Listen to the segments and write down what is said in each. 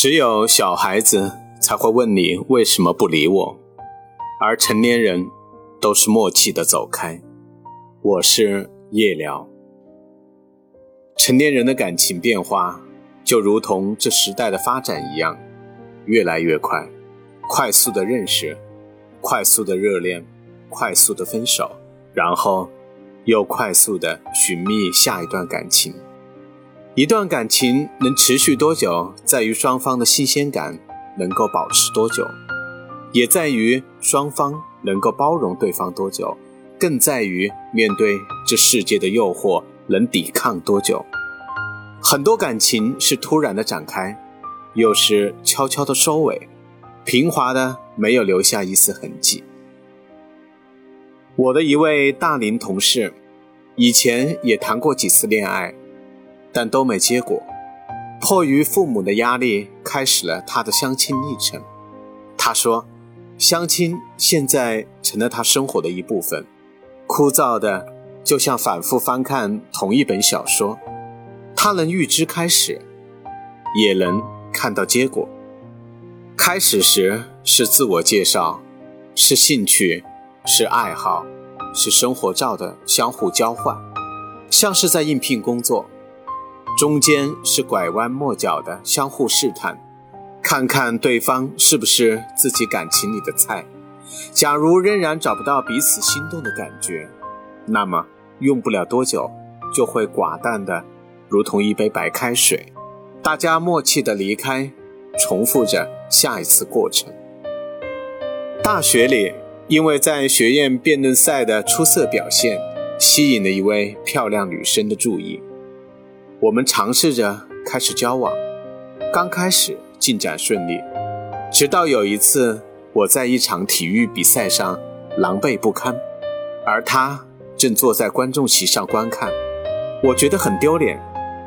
只有小孩子才会问你为什么不理我，而成年人都是默契的走开。我是夜聊。成年人的感情变化，就如同这时代的发展一样，越来越快，快速的认识，快速的热恋，快速的分手，然后又快速的寻觅下一段感情。一段感情能持续多久，在于双方的新鲜感能够保持多久，也在于双方能够包容对方多久，更在于面对这世界的诱惑能抵抗多久。很多感情是突然的展开，又是悄悄的收尾，平滑的没有留下一丝痕迹。我的一位大龄同事，以前也谈过几次恋爱。但都没结果，迫于父母的压力，开始了他的相亲历程。他说，相亲现在成了他生活的一部分，枯燥的就像反复翻看同一本小说。他能预知开始，也能看到结果。开始时是自我介绍，是兴趣，是爱好，是生活照的相互交换，像是在应聘工作。中间是拐弯抹角的相互试探，看看对方是不是自己感情里的菜。假如仍然找不到彼此心动的感觉，那么用不了多久就会寡淡的，如同一杯白开水。大家默契的离开，重复着下一次过程。大学里，因为在学院辩论赛的出色表现，吸引了一位漂亮女生的注意。我们尝试着开始交往，刚开始进展顺利，直到有一次我在一场体育比赛上狼狈不堪，而他正坐在观众席上观看，我觉得很丢脸，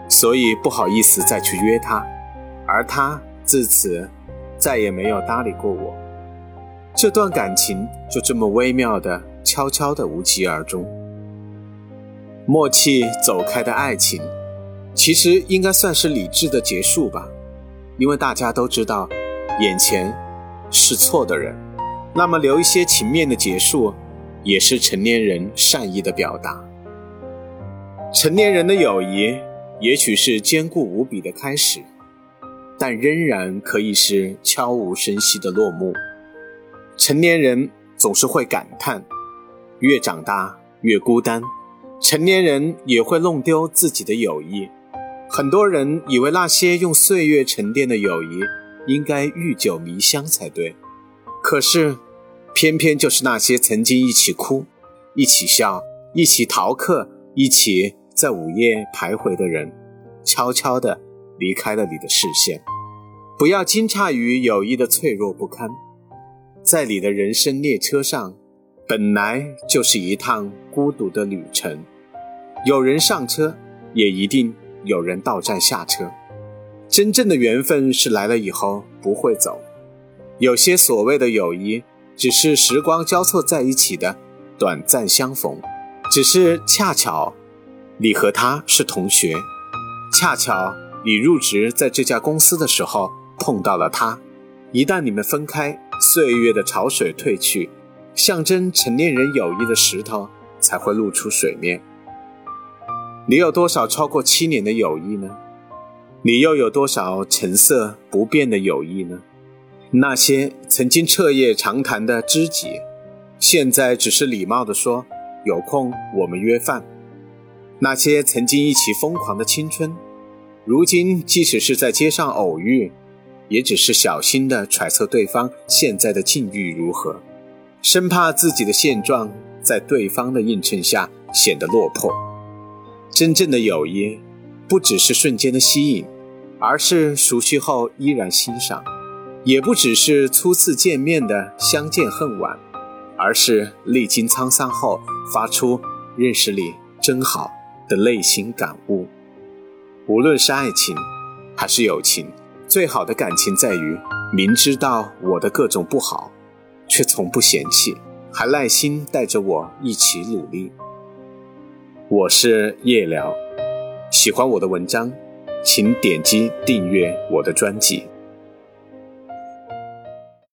所以不好意思再去约他，而他自此再也没有搭理过我，这段感情就这么微妙的、悄悄的无疾而终，默契走开的爱情。其实应该算是理智的结束吧，因为大家都知道，眼前是错的人，那么留一些情面的结束，也是成年人善意的表达。成年人的友谊，也许是坚固无比的开始，但仍然可以是悄无声息的落幕。成年人总是会感叹，越长大越孤单，成年人也会弄丢自己的友谊。很多人以为那些用岁月沉淀的友谊应该愈久弥香才对，可是，偏偏就是那些曾经一起哭、一起笑、一起逃课、一起在午夜徘徊的人，悄悄地离开了你的视线。不要惊诧于友谊的脆弱不堪，在你的人生列车上，本来就是一趟孤独的旅程，有人上车，也一定。有人到站下车，真正的缘分是来了以后不会走。有些所谓的友谊，只是时光交错在一起的短暂相逢，只是恰巧你和他是同学，恰巧你入职在这家公司的时候碰到了他。一旦你们分开，岁月的潮水退去，象征成年人友谊的石头才会露出水面。你有多少超过七年的友谊呢？你又有多少成色不变的友谊呢？那些曾经彻夜长谈的知己，现在只是礼貌地说有空我们约饭。那些曾经一起疯狂的青春，如今即使是在街上偶遇，也只是小心地揣测对方现在的境遇如何，生怕自己的现状在对方的映衬下显得落魄。真正的友谊，不只是瞬间的吸引，而是熟悉后依然欣赏；也不只是初次见面的相见恨晚，而是历经沧桑后发出“认识你真好”的内心感悟。无论是爱情，还是友情，最好的感情在于明知道我的各种不好，却从不嫌弃，还耐心带着我一起努力。我是夜聊，喜欢我的文章，请点击订阅我的专辑。